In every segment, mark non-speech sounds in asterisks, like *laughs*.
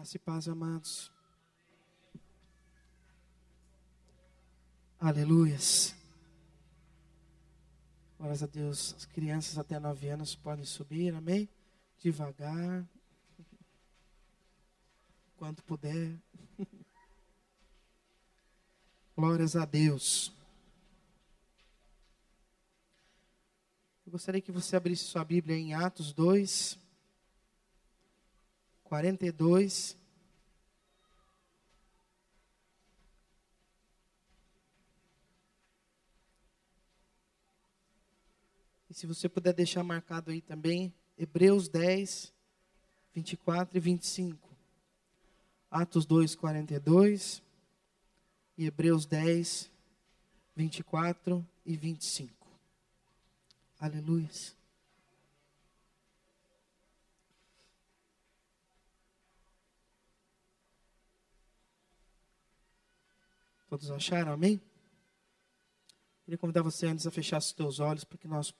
Graça e paz, amados. Aleluias. Glórias a Deus. As crianças até nove anos podem subir, amém? Devagar. Quanto puder. Glórias a Deus. Eu gostaria que você abrisse sua Bíblia em Atos 2, 42. E se você puder deixar marcado aí também, Hebreus 10, 24 e 25. Atos 2, 42 e Hebreus 10, 24 e 25. Aleluia. Todos acharam? Amém? Queria convidar você antes a fechar os teus olhos para que nós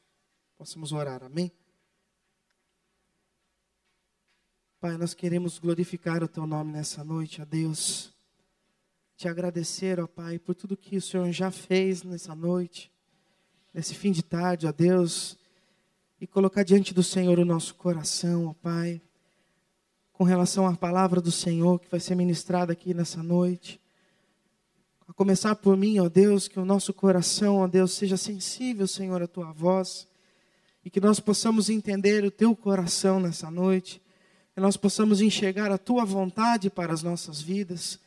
possamos orar. Amém? Pai, nós queremos glorificar o teu nome nessa noite, a Deus. Te agradecer, ó Pai, por tudo que o Senhor já fez nessa noite nesse fim de tarde, ó Deus, e colocar diante do Senhor o nosso coração, ó Pai, com relação à palavra do Senhor que vai ser ministrada aqui nessa noite. A começar por mim, ó Deus, que o nosso coração, ó Deus, seja sensível, Senhor, à tua voz, e que nós possamos entender o teu coração nessa noite, que nós possamos enxergar a tua vontade para as nossas vidas,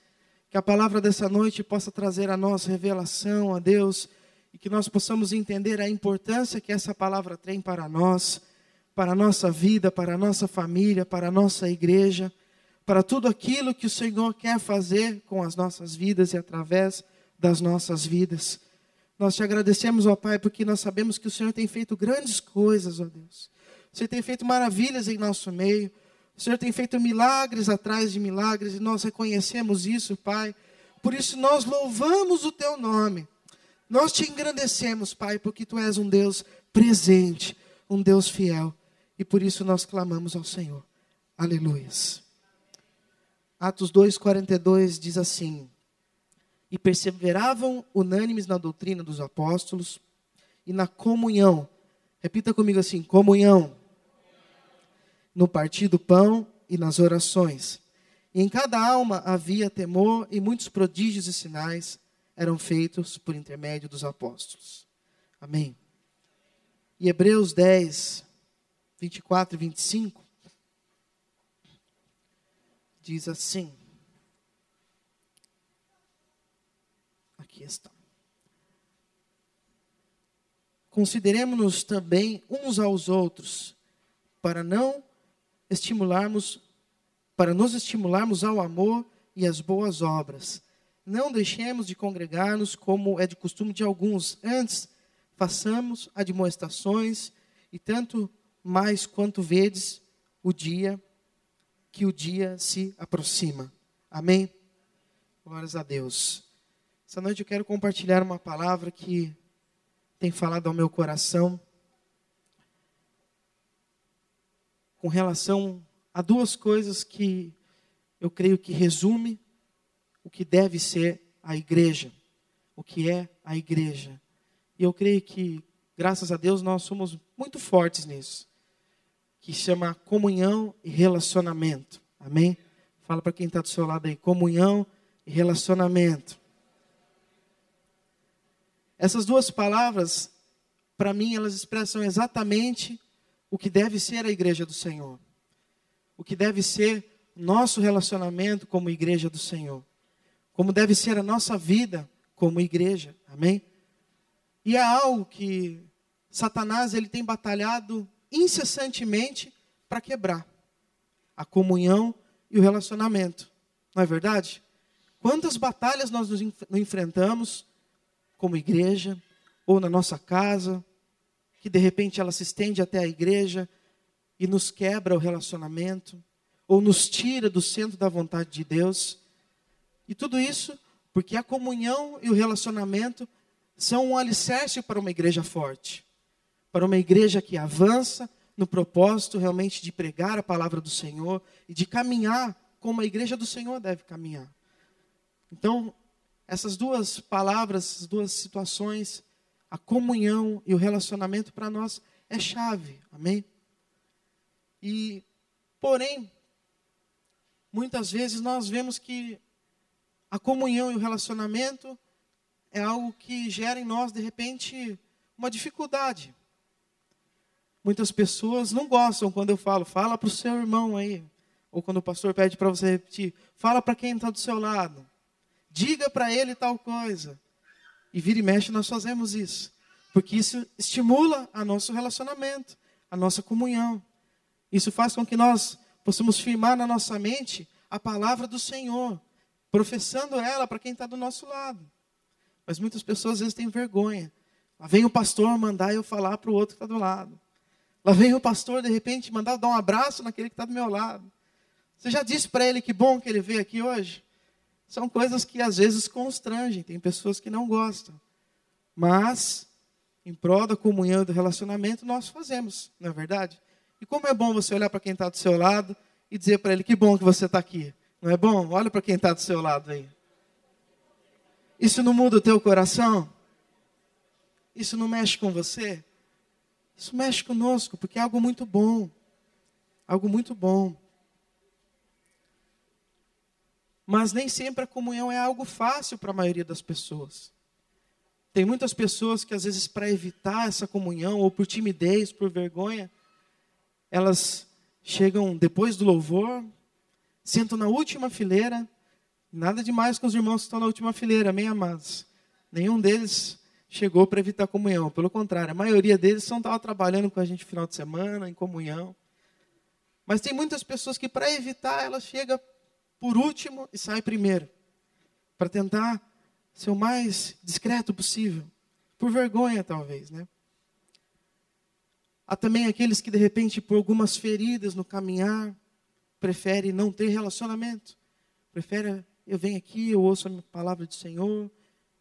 que a palavra dessa noite possa trazer a nós revelação, ó Deus, e que nós possamos entender a importância que essa palavra tem para nós, para a nossa vida, para a nossa família, para a nossa igreja, para tudo aquilo que o Senhor quer fazer com as nossas vidas e através das nossas vidas. Nós te agradecemos, ó Pai, porque nós sabemos que o Senhor tem feito grandes coisas, ó Deus. O Senhor tem feito maravilhas em nosso meio. O Senhor tem feito milagres atrás de milagres e nós reconhecemos isso, Pai. Por isso nós louvamos o teu nome. Nós te engrandecemos, Pai, porque tu és um Deus presente, um Deus fiel. E por isso nós clamamos ao Senhor. Aleluias. Atos 2,42 diz assim: E perseveravam unânimes na doutrina dos apóstolos e na comunhão. Repita comigo assim: comunhão. No partir do pão e nas orações. E em cada alma havia temor e muitos prodígios e sinais eram feitos por intermédio dos apóstolos. Amém. E Hebreus 10, 24 e 25 diz assim: Aqui está. Consideremos-nos também uns aos outros, para não estimularmos, para nos estimularmos ao amor e às boas obras não deixemos de congregar-nos como é de costume de alguns. Antes, façamos admoestações e tanto mais quanto vedes o dia que o dia se aproxima. Amém? Glórias a Deus. Essa noite eu quero compartilhar uma palavra que tem falado ao meu coração com relação a duas coisas que eu creio que resume o que deve ser a igreja, o que é a igreja. E eu creio que, graças a Deus, nós somos muito fortes nisso, que chama comunhão e relacionamento. Amém? Fala para quem está do seu lado aí, comunhão e relacionamento. Essas duas palavras, para mim, elas expressam exatamente o que deve ser a igreja do Senhor. O que deve ser nosso relacionamento como igreja do Senhor como deve ser a nossa vida como igreja. Amém? E é algo que Satanás ele tem batalhado incessantemente para quebrar a comunhão e o relacionamento. Não é verdade? Quantas batalhas nós nos enfrentamos como igreja ou na nossa casa, que de repente ela se estende até a igreja e nos quebra o relacionamento, ou nos tira do centro da vontade de Deus. E tudo isso porque a comunhão e o relacionamento são um alicerce para uma igreja forte, para uma igreja que avança no propósito realmente de pregar a palavra do Senhor e de caminhar como a igreja do Senhor deve caminhar. Então, essas duas palavras, essas duas situações, a comunhão e o relacionamento para nós é chave. Amém? E, porém, muitas vezes nós vemos que a comunhão e o relacionamento é algo que gera em nós, de repente, uma dificuldade. Muitas pessoas não gostam quando eu falo, fala para o seu irmão aí. Ou quando o pastor pede para você repetir, fala para quem está do seu lado. Diga para ele tal coisa. E vira e mexe, nós fazemos isso. Porque isso estimula a nosso relacionamento, a nossa comunhão. Isso faz com que nós possamos firmar na nossa mente a palavra do Senhor, professando ela para quem está do nosso lado. Mas muitas pessoas às vezes têm vergonha. Lá vem o pastor mandar eu falar para o outro que está do lado. Lá vem o pastor, de repente, mandar dar um abraço naquele que está do meu lado. Você já disse para ele que bom que ele veio aqui hoje? São coisas que às vezes constrangem, tem pessoas que não gostam. Mas, em prol da comunhão e do relacionamento, nós fazemos, não é verdade? E como é bom você olhar para quem está do seu lado e dizer para ele: que bom que você está aqui. Não é bom? Olha para quem está do seu lado aí. Isso não muda o teu coração? Isso não mexe com você? Isso mexe conosco, porque é algo muito bom. Algo muito bom. Mas nem sempre a comunhão é algo fácil para a maioria das pessoas. Tem muitas pessoas que, às vezes, para evitar essa comunhão, ou por timidez, por vergonha, elas chegam depois do louvor, sentam na última fileira. Nada demais com os irmãos que estão na última fileira, amém, amados? Nenhum deles chegou para evitar comunhão. Pelo contrário, a maioria deles só estava trabalhando com a gente no final de semana, em comunhão. Mas tem muitas pessoas que, para evitar, elas chegam por último e sai primeiro. Para tentar ser o mais discreto possível. Por vergonha, talvez, né? Há também aqueles que, de repente, por algumas feridas no caminhar, preferem não ter relacionamento. Prefere, eu venho aqui, eu ouço a palavra do Senhor,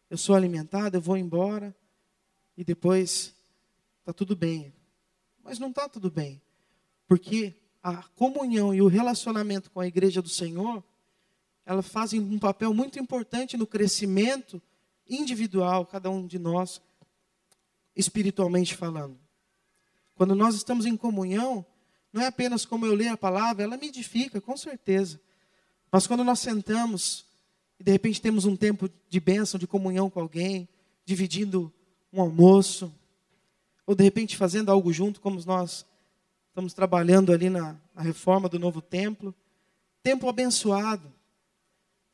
eu sou alimentado, eu vou embora, e depois está tudo bem. Mas não está tudo bem. Porque a comunhão e o relacionamento com a igreja do Senhor elas fazem um papel muito importante no crescimento individual, cada um de nós, espiritualmente falando. Quando nós estamos em comunhão, não é apenas como eu leio a palavra, ela me edifica, com certeza. Mas quando nós sentamos e de repente temos um tempo de bênção, de comunhão com alguém, dividindo um almoço, ou de repente fazendo algo junto, como nós estamos trabalhando ali na, na reforma do novo templo, tempo abençoado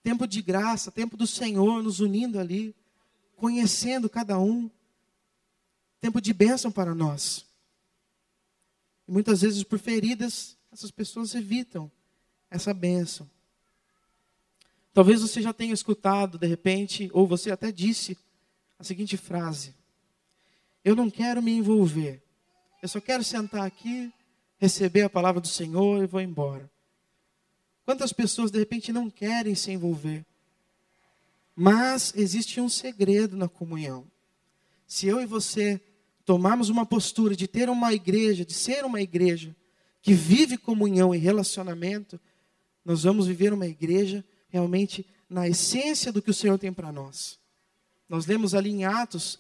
tempo de graça, tempo do Senhor nos unindo ali, conhecendo cada um, tempo de bênção para nós. E muitas vezes, por feridas, essas pessoas evitam essa bênção. Talvez você já tenha escutado, de repente, ou você até disse a seguinte frase: Eu não quero me envolver, eu só quero sentar aqui, receber a palavra do Senhor e vou embora. Quantas pessoas de repente não querem se envolver? Mas existe um segredo na comunhão. Se eu e você tomarmos uma postura de ter uma igreja, de ser uma igreja que vive comunhão e relacionamento, nós vamos viver uma igreja realmente na essência do que o Senhor tem para nós. Nós lemos ali em Atos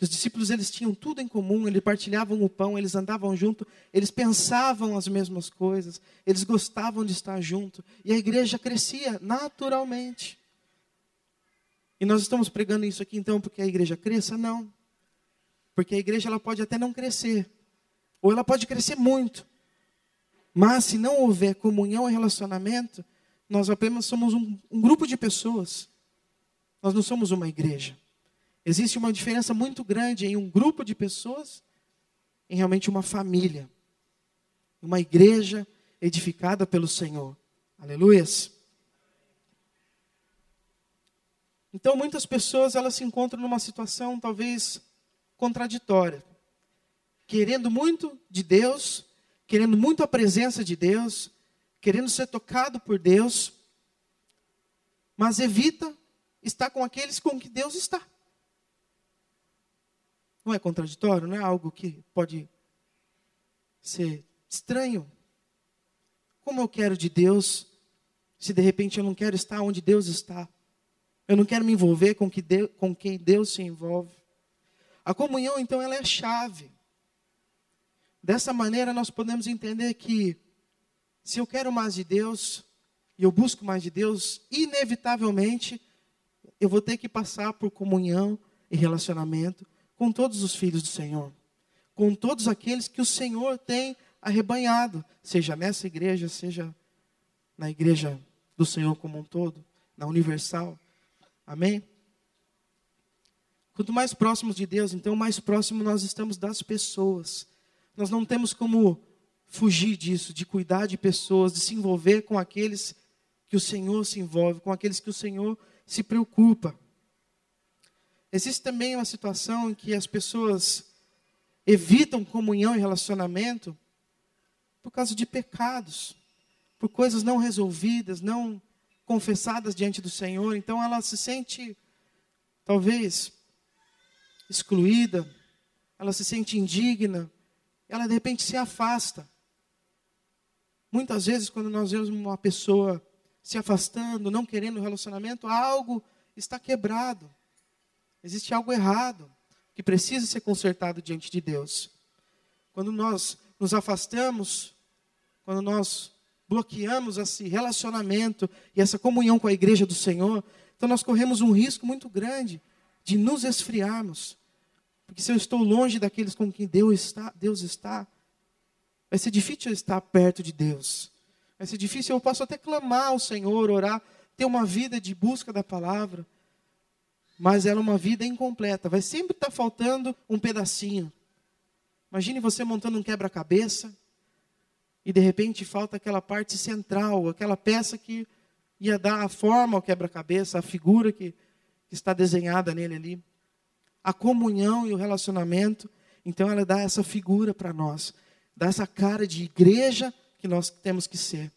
os discípulos eles tinham tudo em comum, eles partilhavam o pão, eles andavam junto, eles pensavam as mesmas coisas, eles gostavam de estar junto, e a igreja crescia naturalmente. E nós estamos pregando isso aqui então porque a igreja cresça? Não. Porque a igreja ela pode até não crescer, ou ela pode crescer muito. Mas se não houver comunhão e relacionamento, nós apenas somos um, um grupo de pessoas. Nós não somos uma igreja. Existe uma diferença muito grande em um grupo de pessoas, em realmente uma família, uma igreja edificada pelo Senhor. Aleluias. Então, muitas pessoas elas se encontram numa situação talvez contraditória, querendo muito de Deus, querendo muito a presença de Deus, querendo ser tocado por Deus, mas evita estar com aqueles com que Deus está. Não é contraditório? Não é algo que pode ser estranho? Como eu quero de Deus, se de repente eu não quero estar onde Deus está. Eu não quero me envolver com, que Deus, com quem Deus se envolve. A comunhão, então, ela é a chave. Dessa maneira, nós podemos entender que, se eu quero mais de Deus, e eu busco mais de Deus, inevitavelmente, eu vou ter que passar por comunhão e relacionamento com todos os filhos do Senhor, com todos aqueles que o Senhor tem arrebanhado, seja nessa igreja, seja na igreja do Senhor como um todo, na universal. Amém? Quanto mais próximos de Deus, então mais próximo nós estamos das pessoas. Nós não temos como fugir disso, de cuidar de pessoas, de se envolver com aqueles que o Senhor se envolve, com aqueles que o Senhor se preocupa. Existe também uma situação em que as pessoas evitam comunhão e relacionamento por causa de pecados, por coisas não resolvidas, não confessadas diante do Senhor. Então ela se sente, talvez, excluída, ela se sente indigna, ela de repente se afasta. Muitas vezes, quando nós vemos uma pessoa se afastando, não querendo relacionamento, algo está quebrado. Existe algo errado que precisa ser consertado diante de Deus. Quando nós nos afastamos, quando nós bloqueamos esse relacionamento e essa comunhão com a igreja do Senhor, então nós corremos um risco muito grande de nos esfriarmos. Porque se eu estou longe daqueles com quem Deus está, Deus está, vai ser difícil estar perto de Deus. Vai ser difícil, eu posso até clamar ao Senhor, orar, ter uma vida de busca da palavra, mas ela é uma vida incompleta. Vai sempre estar faltando um pedacinho. Imagine você montando um quebra-cabeça e de repente falta aquela parte central, aquela peça que ia dar a forma ao quebra-cabeça, a figura que, que está desenhada nele ali. A comunhão e o relacionamento, então ela dá essa figura para nós, dá essa cara de igreja que nós temos que ser.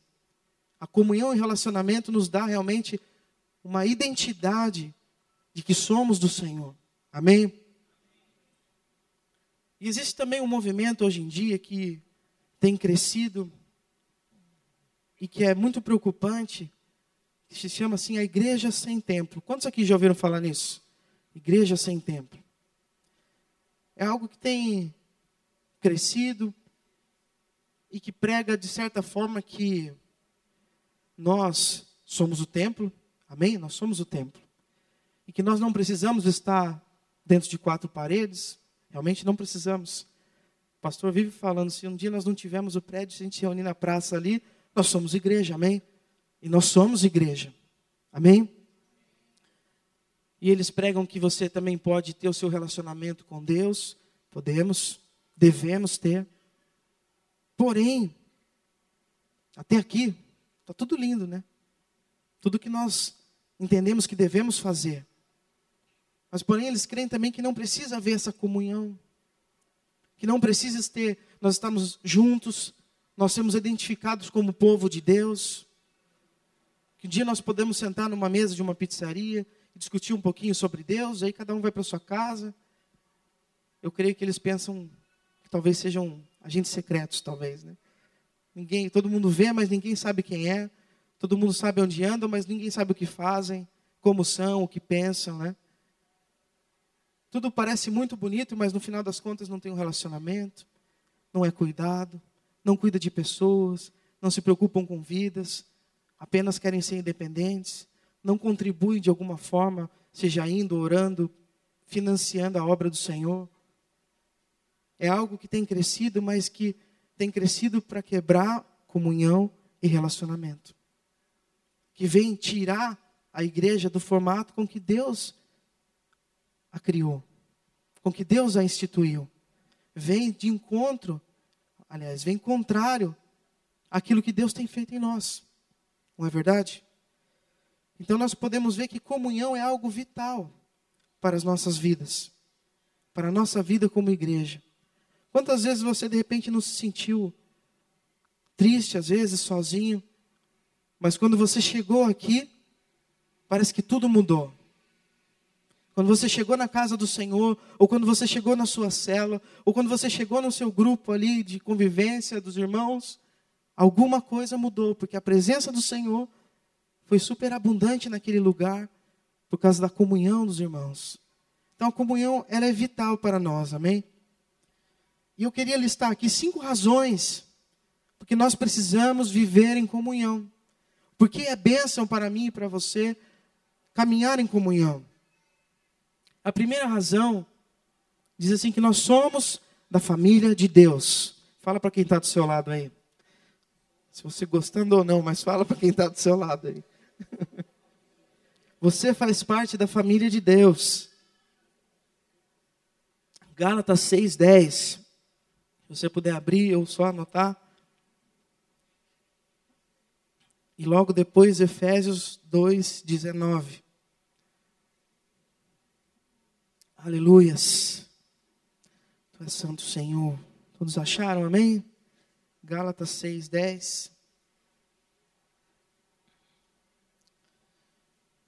A comunhão e relacionamento nos dá realmente uma identidade de que somos do Senhor. Amém? E existe também um movimento hoje em dia que tem crescido e que é muito preocupante, que se chama assim a igreja sem templo. Quantos aqui já ouviram falar nisso? Igreja sem templo. É algo que tem crescido e que prega de certa forma que nós somos o templo, amém? Nós somos o templo. E que nós não precisamos estar dentro de quatro paredes, Realmente não precisamos. O pastor vive falando, se um dia nós não tivermos o prédio, se a gente se reunir na praça ali, nós somos igreja, amém? E nós somos igreja, amém? E eles pregam que você também pode ter o seu relacionamento com Deus, podemos, devemos ter. Porém, até aqui, está tudo lindo, né? Tudo que nós entendemos que devemos fazer. Mas, porém, eles creem também que não precisa haver essa comunhão. Que não precisa ter, nós estamos juntos, nós somos identificados como povo de Deus. Que um dia nós podemos sentar numa mesa de uma pizzaria e discutir um pouquinho sobre Deus, aí cada um vai para sua casa. Eu creio que eles pensam que talvez sejam agentes secretos, talvez, né? Ninguém, todo mundo vê, mas ninguém sabe quem é. Todo mundo sabe onde andam, mas ninguém sabe o que fazem, como são, o que pensam, né? Tudo parece muito bonito, mas no final das contas não tem um relacionamento, não é cuidado, não cuida de pessoas, não se preocupam com vidas, apenas querem ser independentes, não contribuem de alguma forma, seja indo, orando, financiando a obra do Senhor. É algo que tem crescido, mas que tem crescido para quebrar comunhão e relacionamento. Que vem tirar a igreja do formato com que Deus a criou, com que Deus a instituiu. Vem de encontro, aliás, vem contrário àquilo que Deus tem feito em nós. Não é verdade? Então nós podemos ver que comunhão é algo vital para as nossas vidas, para a nossa vida como igreja. Quantas vezes você de repente não se sentiu triste, às vezes sozinho, mas quando você chegou aqui, parece que tudo mudou. Quando você chegou na casa do Senhor, ou quando você chegou na sua cela, ou quando você chegou no seu grupo ali de convivência dos irmãos, alguma coisa mudou, porque a presença do Senhor foi super abundante naquele lugar por causa da comunhão dos irmãos. Então a comunhão ela é vital para nós, amém? E eu queria listar aqui cinco razões porque nós precisamos viver em comunhão. Porque é bênção para mim e para você caminhar em comunhão. A primeira razão diz assim que nós somos da família de Deus. Fala para quem está do seu lado aí. Se você gostando ou não, mas fala para quem está do seu lado aí. *laughs* Você faz parte da família de Deus. Gálatas 6,10. Se você puder abrir ou só anotar. E logo depois, Efésios 2,19. Aleluias. Tu és santo Senhor. Todos acharam, amém? Gálatas 6,10.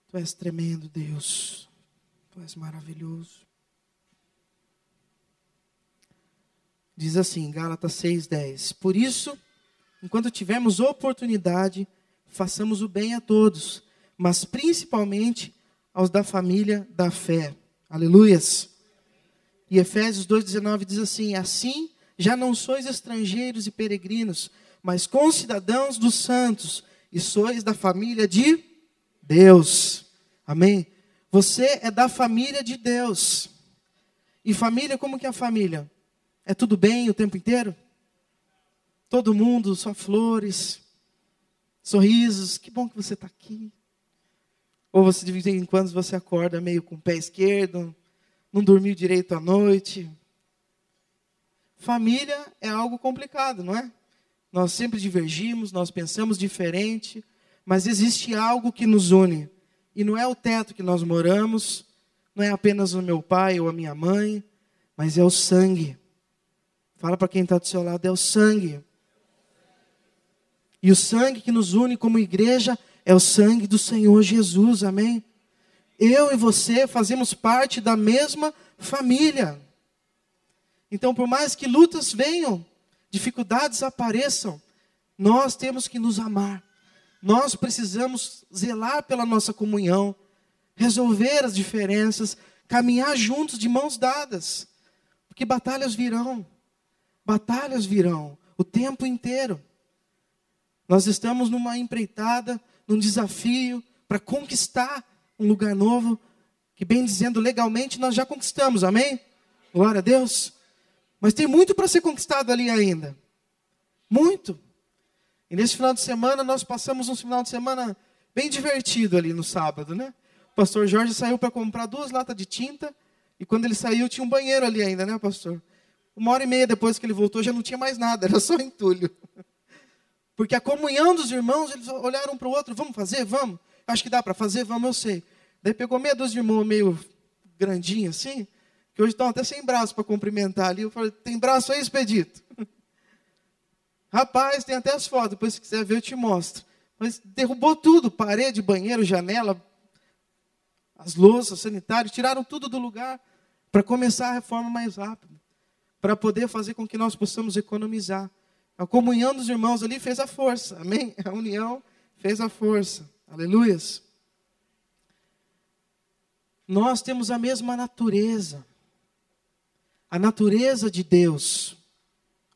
Tu és tremendo, Deus. Tu és maravilhoso. Diz assim, Gálatas 6,10. Por isso, enquanto tivermos oportunidade, façamos o bem a todos, mas principalmente aos da família da fé. Aleluias. E Efésios 2,19 diz assim: Assim já não sois estrangeiros e peregrinos, mas concidadãos dos santos, e sois da família de Deus. Amém? Você é da família de Deus. E família, como que é a família? É tudo bem o tempo inteiro? Todo mundo, só flores, sorrisos, que bom que você está aqui. Ou você de vez em quando você acorda meio com o pé esquerdo, não dormiu direito à noite. Família é algo complicado, não é? Nós sempre divergimos, nós pensamos diferente, mas existe algo que nos une. E não é o teto que nós moramos, não é apenas o meu pai ou a minha mãe, mas é o sangue. Fala para quem está do seu lado, é o sangue. E o sangue que nos une como igreja é o sangue do Senhor Jesus, amém? Eu e você fazemos parte da mesma família. Então, por mais que lutas venham, dificuldades apareçam, nós temos que nos amar. Nós precisamos zelar pela nossa comunhão, resolver as diferenças, caminhar juntos de mãos dadas. Porque batalhas virão. Batalhas virão o tempo inteiro. Nós estamos numa empreitada num desafio para conquistar um lugar novo, que bem dizendo legalmente nós já conquistamos, amém? Glória a Deus. Mas tem muito para ser conquistado ali ainda. Muito. E nesse final de semana nós passamos um final de semana bem divertido ali no sábado, né? O pastor Jorge saiu para comprar duas latas de tinta e quando ele saiu tinha um banheiro ali ainda, né, pastor? Uma hora e meia depois que ele voltou já não tinha mais nada, *laughs* era só entulho. Porque a comunhão dos irmãos, eles olharam para o outro, vamos fazer? Vamos. Acho que dá para fazer? Vamos, eu sei. Daí pegou meia dúzia de irmãos meio grandinho assim, que hoje estão até sem braço para cumprimentar ali. Eu falei, tem braço aí, Expedito? *laughs* Rapaz, tem até as fotos, depois se quiser ver eu te mostro. Mas derrubou tudo, parede, banheiro, janela, as louças, sanitários, tiraram tudo do lugar para começar a reforma mais rápido, para poder fazer com que nós possamos economizar. A comunhão dos irmãos ali fez a força, amém? A união fez a força, aleluias. Nós temos a mesma natureza, a natureza de Deus,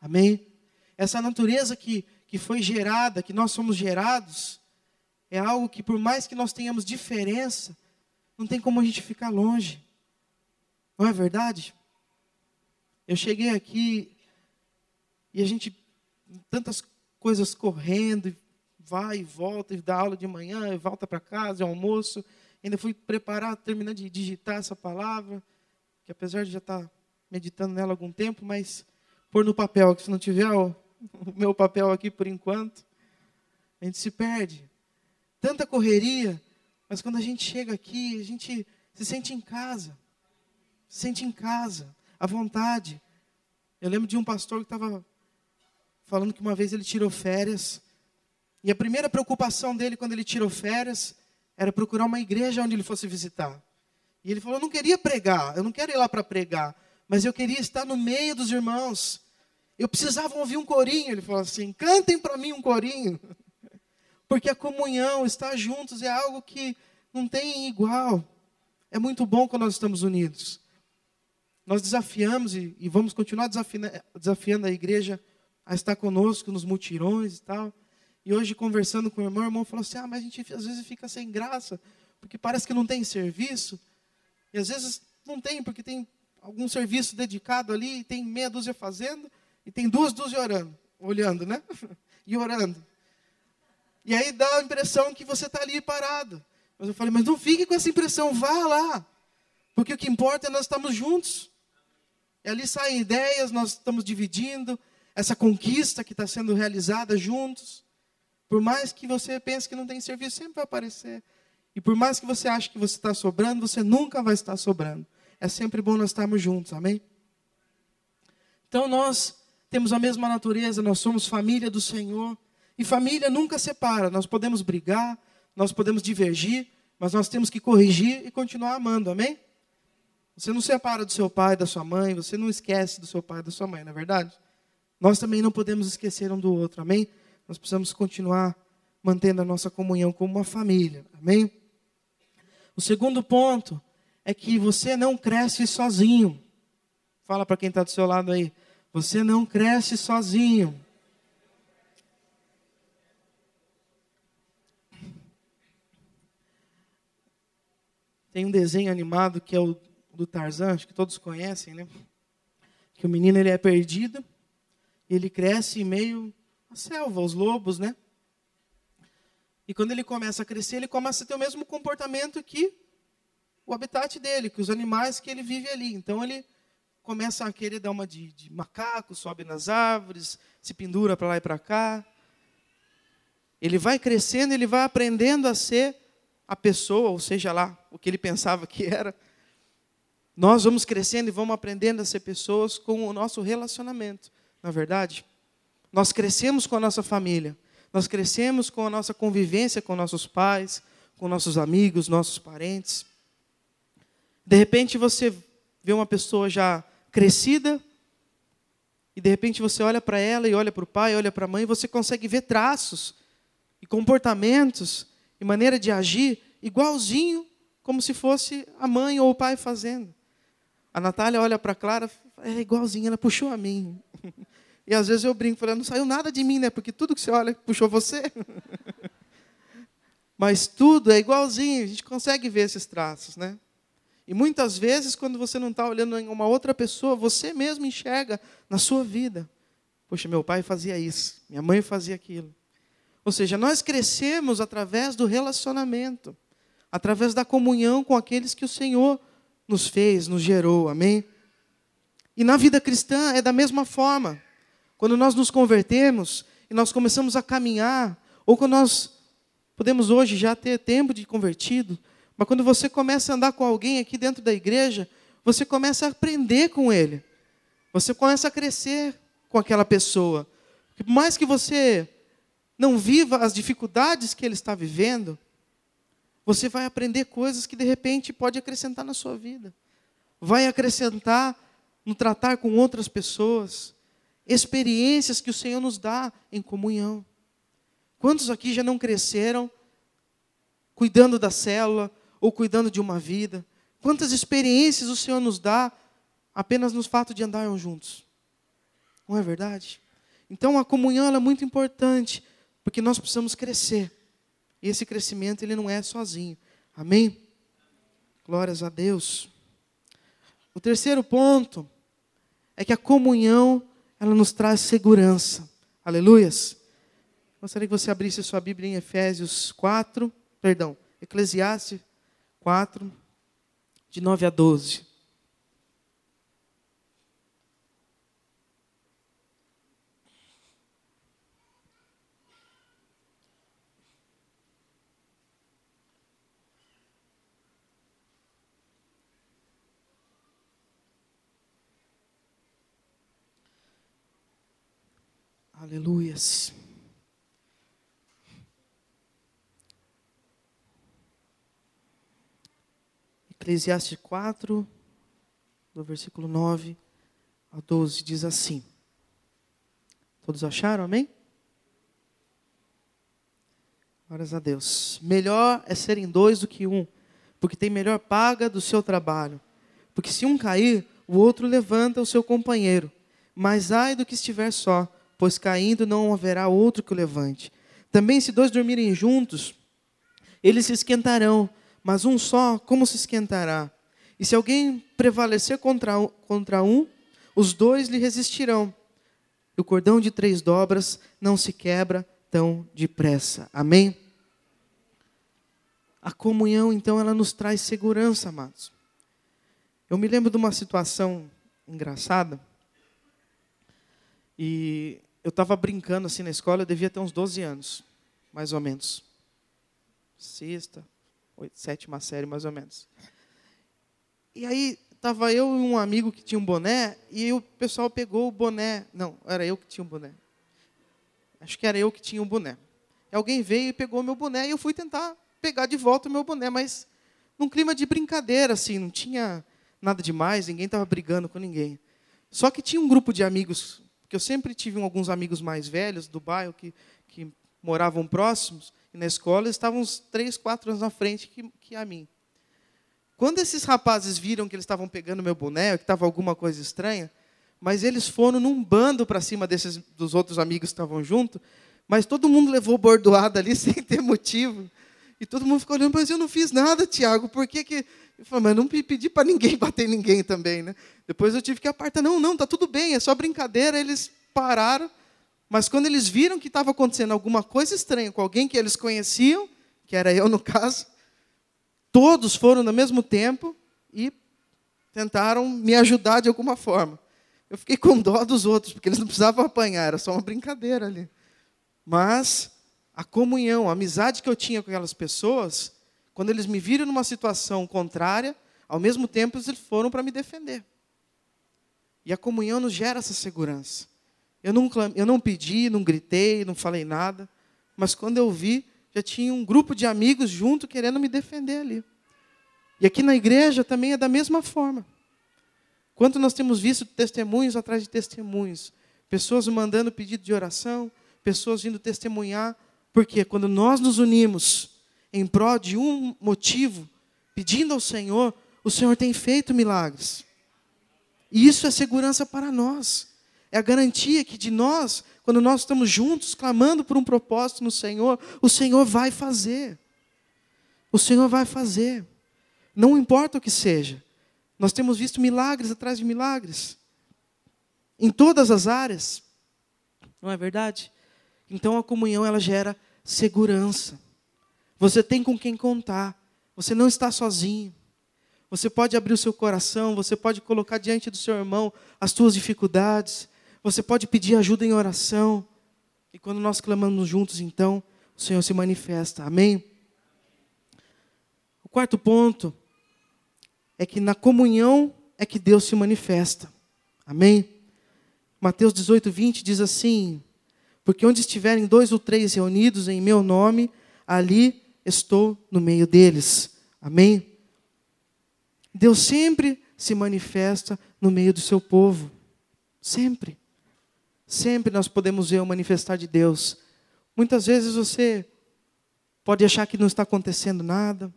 amém? Essa natureza que, que foi gerada, que nós somos gerados, é algo que, por mais que nós tenhamos diferença, não tem como a gente ficar longe, não é verdade? Eu cheguei aqui e a gente tantas coisas correndo, vai e volta, e dá aula de manhã, e volta para casa, e almoço. Ainda fui preparar, terminando de digitar essa palavra, que apesar de já estar tá meditando nela há algum tempo, mas pôr no papel, que se não tiver o, *laughs* o meu papel aqui por enquanto, a gente se perde. Tanta correria, mas quando a gente chega aqui, a gente se sente em casa. Se sente em casa, à vontade. Eu lembro de um pastor que estava falando que uma vez ele tirou férias. E a primeira preocupação dele quando ele tirou férias era procurar uma igreja onde ele fosse visitar. E ele falou: Eu não queria pregar, eu não quero ir lá para pregar, mas eu queria estar no meio dos irmãos. Eu precisava ouvir um corinho. Ele falou assim: Cantem para mim um corinho. *laughs* Porque a comunhão, estar juntos, é algo que não tem igual. É muito bom quando nós estamos unidos. Nós desafiamos e, e vamos continuar desafiando, desafiando a igreja a estar conosco nos mutirões e tal. E hoje, conversando com o irmão, o irmão falou assim: Ah, mas a gente às vezes fica sem graça, porque parece que não tem serviço. E às vezes não tem, porque tem algum serviço dedicado ali, e tem meia dúzia fazendo, e tem duas dúzias orando, olhando, né? *laughs* e orando. E aí dá a impressão que você está ali parado. Mas eu falei, mas não fique com essa impressão, vá lá. Porque o que importa é nós estamos juntos. E ali saem ideias, nós estamos dividindo essa conquista que está sendo realizada juntos. Por mais que você pense que não tem serviço, sempre vai aparecer. E por mais que você ache que você está sobrando, você nunca vai estar sobrando. É sempre bom nós estarmos juntos, amém? Então nós temos a mesma natureza, nós somos família do Senhor. E família nunca separa. Nós podemos brigar, nós podemos divergir, mas nós temos que corrigir e continuar amando, amém? Você não separa do seu pai, da sua mãe, você não esquece do seu pai, da sua mãe, não é verdade? Nós também não podemos esquecer um do outro, amém? Nós precisamos continuar mantendo a nossa comunhão como uma família, amém? O segundo ponto é que você não cresce sozinho. Fala para quem está do seu lado aí. Você não cresce sozinho. Tem um desenho animado que é o do Tarzan, acho que todos conhecem, né? Que o menino ele é perdido, ele cresce em meio à selva, aos lobos, né? E quando ele começa a crescer, ele começa a ter o mesmo comportamento que o habitat dele, que os animais que ele vive ali. Então ele começa a querer dar uma de, de macaco, sobe nas árvores, se pendura para lá e para cá. Ele vai crescendo, ele vai aprendendo a ser a pessoa, ou seja lá, o que ele pensava que era. Nós vamos crescendo e vamos aprendendo a ser pessoas com o nosso relacionamento, na é verdade. Nós crescemos com a nossa família, nós crescemos com a nossa convivência com nossos pais, com nossos amigos, nossos parentes. De repente você vê uma pessoa já crescida, e de repente você olha para ela e olha para o pai, olha para a mãe, e você consegue ver traços e comportamentos e maneira de agir igualzinho como se fosse a mãe ou o pai fazendo. A Natália olha para a Clara, é igualzinho, ela puxou a mim. *laughs* E às vezes eu brinco, falando, não saiu nada de mim, né? Porque tudo que você olha puxou você. *laughs* Mas tudo é igualzinho, a gente consegue ver esses traços, né? E muitas vezes, quando você não está olhando em uma outra pessoa, você mesmo enxerga na sua vida. Poxa, meu pai fazia isso, minha mãe fazia aquilo. Ou seja, nós crescemos através do relacionamento, através da comunhão com aqueles que o Senhor nos fez, nos gerou, amém? E na vida cristã é da mesma forma. Quando nós nos convertemos e nós começamos a caminhar, ou quando nós podemos hoje já ter tempo de convertido, mas quando você começa a andar com alguém aqui dentro da igreja, você começa a aprender com ele. Você começa a crescer com aquela pessoa. Por mais que você não viva as dificuldades que ele está vivendo, você vai aprender coisas que de repente pode acrescentar na sua vida. Vai acrescentar no tratar com outras pessoas, experiências que o Senhor nos dá em comunhão. Quantos aqui já não cresceram cuidando da célula ou cuidando de uma vida? Quantas experiências o Senhor nos dá apenas no fato de andarmos juntos? Não é verdade? Então a comunhão é muito importante. Porque nós precisamos crescer. E esse crescimento ele não é sozinho. Amém? Glórias a Deus. O terceiro ponto é que a comunhão ela nos traz segurança. Aleluias. Gostaria que você abrisse sua Bíblia em Efésios 4, perdão, Eclesiastes 4, de 9 a 12. Aleluias. Eclesiastes 4, do versículo 9 a 12, diz assim. Todos acharam, amém? Glórias a Deus. Melhor é serem dois do que um, porque tem melhor paga do seu trabalho. Porque se um cair, o outro levanta o seu companheiro. Mas ai do que estiver só, pois caindo não haverá outro que o levante. Também, se dois dormirem juntos, eles se esquentarão, mas um só, como se esquentará? E se alguém prevalecer contra, contra um, os dois lhe resistirão. O cordão de três dobras não se quebra tão depressa. Amém? A comunhão, então, ela nos traz segurança, amados. Eu me lembro de uma situação engraçada. E eu estava brincando assim na escola, eu devia ter uns 12 anos, mais ou menos. Sexta, oito, sétima série, mais ou menos. E aí estava eu e um amigo que tinha um boné, e o pessoal pegou o boné. Não, era eu que tinha um boné. Acho que era eu que tinha um boné. E alguém veio e pegou meu boné, e eu fui tentar pegar de volta o meu boné, mas num clima de brincadeira, assim, não tinha nada demais, ninguém estava brigando com ninguém. Só que tinha um grupo de amigos, que eu sempre tive alguns amigos mais velhos do bairro que, que moravam próximos, e na escola estavam uns três, quatro anos na frente que, que a mim. Quando esses rapazes viram que eles estavam pegando meu boné, que estava alguma coisa estranha, mas eles foram num bando para cima desses dos outros amigos que estavam junto, mas todo mundo levou bordoada ali *laughs* sem ter motivo. E todo mundo ficou olhando, mas eu não fiz nada, Tiago, por que que... Eu falei, mas não pedi para ninguém *laughs* bater ninguém também, né? Depois eu tive que apartar, não, não, tá tudo bem, é só brincadeira. Eles pararam, mas quando eles viram que estava acontecendo alguma coisa estranha com alguém que eles conheciam, que era eu *laughs* no caso, todos foram no mesmo tempo e tentaram me ajudar de alguma forma. Eu fiquei com dó dos outros, porque eles não precisavam apanhar, era só uma brincadeira ali. Mas a comunhão, a amizade que eu tinha com aquelas pessoas, quando eles me viram numa situação contrária, ao mesmo tempo eles foram para me defender. E a comunhão nos gera essa segurança. Eu não, eu não pedi, não gritei, não falei nada, mas quando eu vi, já tinha um grupo de amigos junto querendo me defender ali. E aqui na igreja também é da mesma forma. Quanto nós temos visto testemunhos atrás de testemunhos, pessoas mandando pedido de oração, pessoas vindo testemunhar porque quando nós nos unimos em prol de um motivo, pedindo ao Senhor, o Senhor tem feito milagres. E isso é segurança para nós. É a garantia que de nós, quando nós estamos juntos, clamando por um propósito no Senhor, o Senhor vai fazer. O Senhor vai fazer. Não importa o que seja. Nós temos visto milagres atrás de milagres. Em todas as áreas. Não é verdade? Então a comunhão ela gera segurança. Você tem com quem contar. Você não está sozinho. Você pode abrir o seu coração, você pode colocar diante do seu irmão as suas dificuldades, você pode pedir ajuda em oração. E quando nós clamamos juntos, então, o Senhor se manifesta. Amém? O quarto ponto é que na comunhão é que Deus se manifesta. Amém? Mateus 18, 20 diz assim: porque onde estiverem dois ou três reunidos em meu nome, ali estou no meio deles. Amém? Deus sempre se manifesta no meio do seu povo. Sempre. Sempre nós podemos ver o manifestar de Deus. Muitas vezes você pode achar que não está acontecendo nada,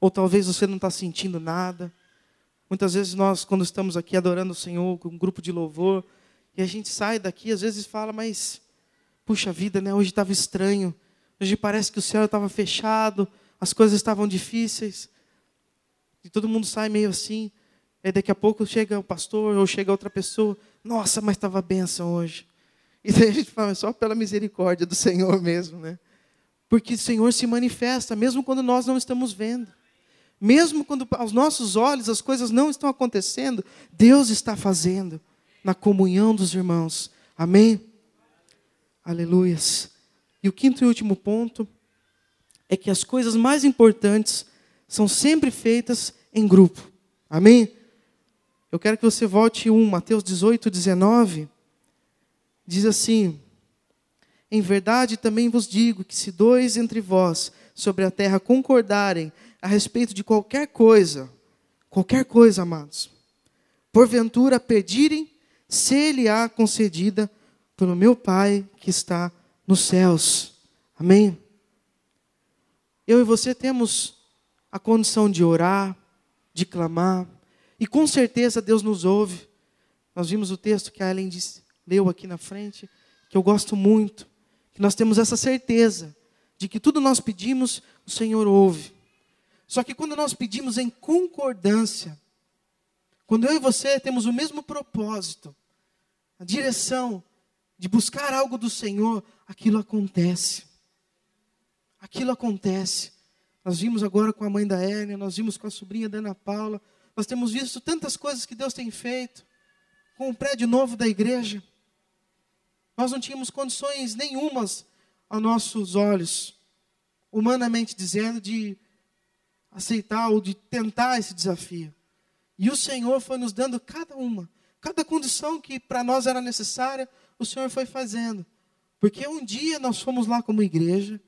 ou talvez você não está sentindo nada. Muitas vezes nós, quando estamos aqui adorando o Senhor com um grupo de louvor, e a gente sai daqui, às vezes fala, mas puxa vida, né? Hoje estava estranho. Hoje parece que o céu estava fechado, as coisas estavam difíceis. E todo mundo sai meio assim. Aí daqui a pouco chega o pastor ou chega outra pessoa. Nossa, mas estava benção hoje. E daí a gente fala, só pela misericórdia do Senhor mesmo, né? Porque o Senhor se manifesta, mesmo quando nós não estamos vendo. Mesmo quando aos nossos olhos as coisas não estão acontecendo, Deus está fazendo na comunhão dos irmãos. Amém? Aleluias. E o quinto e último ponto é que as coisas mais importantes são sempre feitas em grupo. Amém? Eu quero que você volte um, Mateus 18, 19. Diz assim: Em verdade também vos digo que se dois entre vós sobre a terra concordarem a respeito de qualquer coisa, qualquer coisa, amados, porventura pedirem, se lhe há concedida pelo meu Pai que está nos céus. Amém? eu e você temos a condição de orar, de clamar, e com certeza Deus nos ouve. Nós vimos o texto que a Ellen disse, leu aqui na frente, que eu gosto muito, que nós temos essa certeza de que tudo nós pedimos, o Senhor ouve. Só que quando nós pedimos em concordância, quando eu e você temos o mesmo propósito, a direção de buscar algo do Senhor, aquilo acontece. Aquilo acontece. Nós vimos agora com a mãe da Hérnia, nós vimos com a sobrinha da Ana Paula, nós temos visto tantas coisas que Deus tem feito com o prédio novo da igreja. Nós não tínhamos condições nenhumas aos nossos olhos, humanamente dizendo, de aceitar ou de tentar esse desafio. E o Senhor foi nos dando cada uma, condição que para nós era necessária, o Senhor foi fazendo. Porque um dia nós fomos lá como igreja,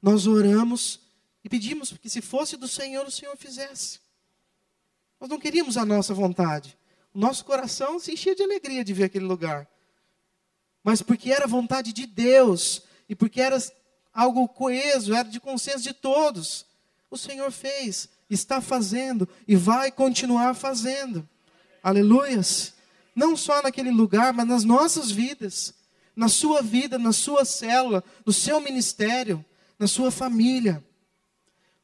nós oramos e pedimos que se fosse do Senhor, o Senhor fizesse. Nós não queríamos a nossa vontade. O nosso coração se enchia de alegria de ver aquele lugar. Mas porque era vontade de Deus e porque era algo coeso, era de consenso de todos, o Senhor fez, está fazendo e vai continuar fazendo. Aleluias. Não só naquele lugar, mas nas nossas vidas, na sua vida, na sua célula, no seu ministério, na sua família.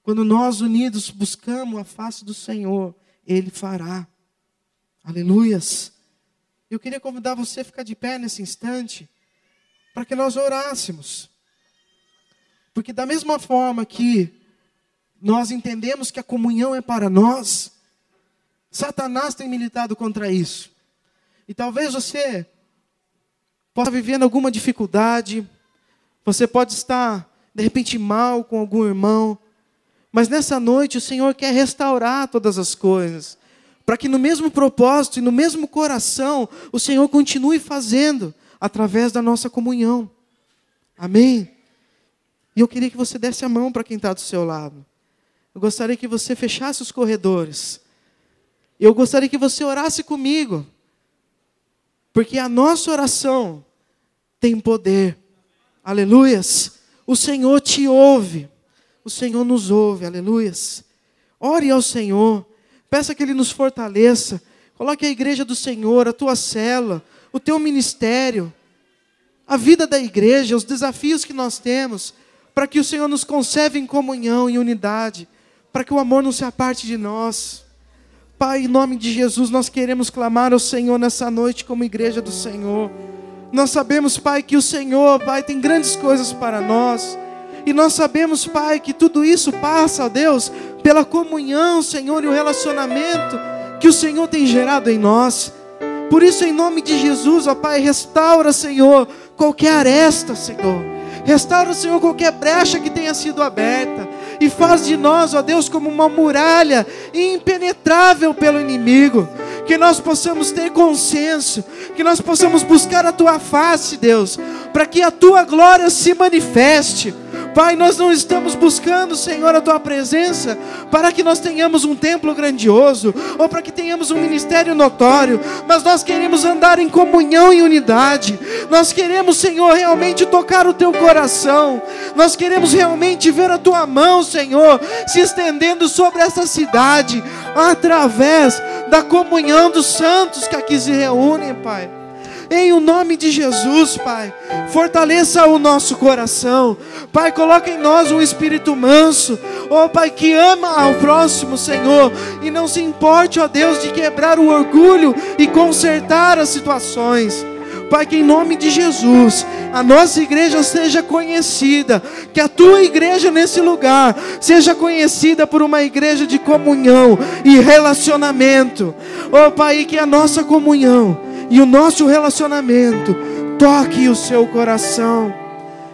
Quando nós unidos buscamos a face do Senhor, Ele fará. Aleluias. Eu queria convidar você a ficar de pé nesse instante, para que nós orássemos. Porque, da mesma forma que nós entendemos que a comunhão é para nós, Satanás tem militado contra isso. E talvez você possa vivendo alguma dificuldade, você pode estar, de repente, mal com algum irmão, mas nessa noite o Senhor quer restaurar todas as coisas para que no mesmo propósito e no mesmo coração o Senhor continue fazendo através da nossa comunhão. Amém? E eu queria que você desse a mão para quem está do seu lado. Eu gostaria que você fechasse os corredores. Eu gostaria que você orasse comigo. Porque a nossa oração tem poder. Aleluias. O Senhor te ouve. O Senhor nos ouve. Aleluias. Ore ao Senhor. Peça que Ele nos fortaleça. Coloque a igreja do Senhor, a tua cela, o teu ministério, a vida da igreja, os desafios que nós temos, para que o Senhor nos conserve em comunhão, em unidade, para que o amor não se aparte de nós. Pai, em nome de Jesus, nós queremos clamar ao Senhor nessa noite como igreja do Senhor. Nós sabemos, Pai, que o Senhor, Pai, tem grandes coisas para nós. E nós sabemos, Pai, que tudo isso passa, Deus, pela comunhão, Senhor, e o relacionamento que o Senhor tem gerado em nós. Por isso, em nome de Jesus, ó Pai, restaura, Senhor, qualquer aresta, Senhor. Restaura, Senhor, qualquer brecha que tenha sido aberta. E faz de nós, ó Deus, como uma muralha impenetrável pelo inimigo. Que nós possamos ter consenso, que nós possamos buscar a tua face, Deus, para que a tua glória se manifeste Pai, nós não estamos buscando, Senhor, a tua presença para que nós tenhamos um templo grandioso ou para que tenhamos um ministério notório, mas nós queremos andar em comunhão e unidade. Nós queremos, Senhor, realmente tocar o teu coração. Nós queremos realmente ver a tua mão, Senhor, se estendendo sobre essa cidade através da comunhão dos santos que aqui se reúnem, Pai. Em o nome de Jesus, Pai, fortaleça o nosso coração. Pai, coloca em nós um espírito manso. Oh, Pai, que ama ao próximo, Senhor, e não se importe, ó Deus, de quebrar o orgulho e consertar as situações. Pai, que em nome de Jesus, a nossa igreja seja conhecida, que a tua igreja nesse lugar seja conhecida por uma igreja de comunhão e relacionamento. Oh, Pai, que a nossa comunhão e o nosso relacionamento toque o seu coração.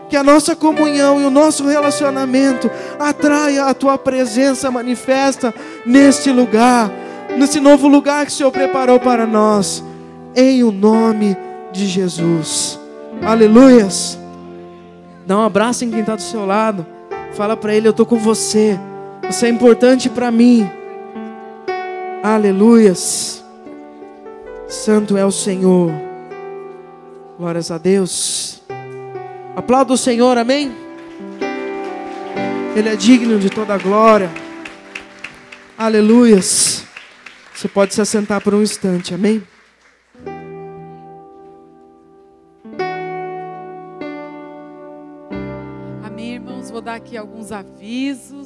Que a nossa comunhão e o nosso relacionamento atraia a tua presença manifesta neste lugar, nesse novo lugar que o Senhor preparou para nós, em o nome de Jesus. Aleluias. Dá um abraço em quem está do seu lado. Fala para ele: Eu estou com você. Você é importante para mim. Aleluias. Santo é o Senhor. Glórias a Deus. Aplauda o Senhor, amém? Ele é digno de toda a glória. Aleluias. Você pode se assentar por um instante, amém? Amém, irmãos. Vou dar aqui alguns avisos.